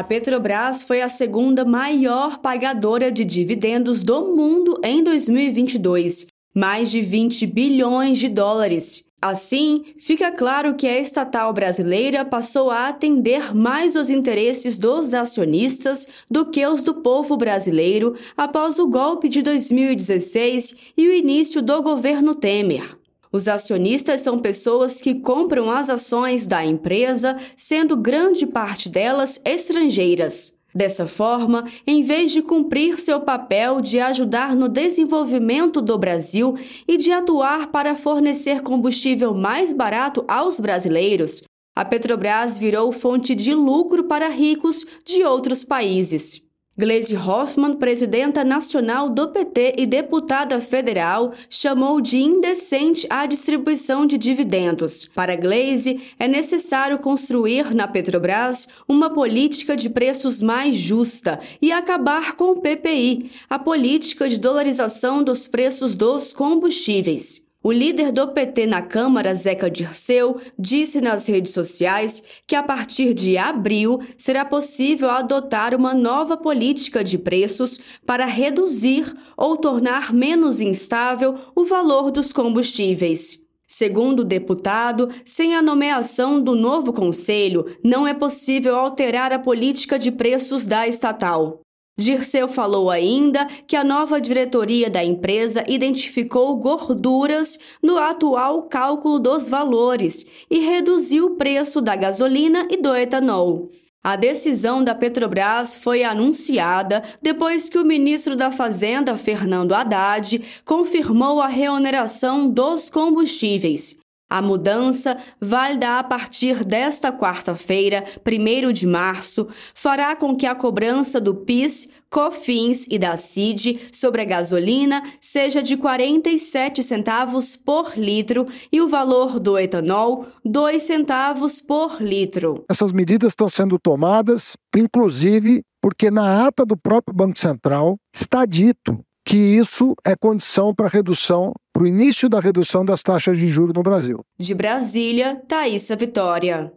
A Petrobras foi a segunda maior pagadora de dividendos do mundo em 2022, mais de 20 bilhões de dólares. Assim, fica claro que a estatal brasileira passou a atender mais os interesses dos acionistas do que os do povo brasileiro após o golpe de 2016 e o início do governo Temer. Os acionistas são pessoas que compram as ações da empresa, sendo grande parte delas estrangeiras. Dessa forma, em vez de cumprir seu papel de ajudar no desenvolvimento do Brasil e de atuar para fornecer combustível mais barato aos brasileiros, a Petrobras virou fonte de lucro para ricos de outros países. Gleisi Hoffmann, presidenta nacional do PT e deputada federal, chamou de indecente a distribuição de dividendos. Para Gleisi, é necessário construir na Petrobras uma política de preços mais justa e acabar com o PPI, a política de dolarização dos preços dos combustíveis. O líder do PT na Câmara, Zeca Dirceu, disse nas redes sociais que a partir de abril será possível adotar uma nova política de preços para reduzir ou tornar menos instável o valor dos combustíveis. Segundo o deputado, sem a nomeação do novo conselho, não é possível alterar a política de preços da estatal. Dirceu falou ainda que a nova diretoria da empresa identificou gorduras no atual cálculo dos valores e reduziu o preço da gasolina e do etanol. A decisão da Petrobras foi anunciada depois que o ministro da Fazenda, Fernando Haddad, confirmou a reoneração dos combustíveis. A mudança, válida a partir desta quarta-feira, 1 de março, fará com que a cobrança do PIS, COFINS e da CID sobre a gasolina seja de 47 centavos por litro e o valor do etanol, 2 centavos por litro. Essas medidas estão sendo tomadas, inclusive porque na ata do próprio Banco Central está dito que isso é condição para redução, para o início da redução das taxas de juros no Brasil. De Brasília, Thaisa Vitória.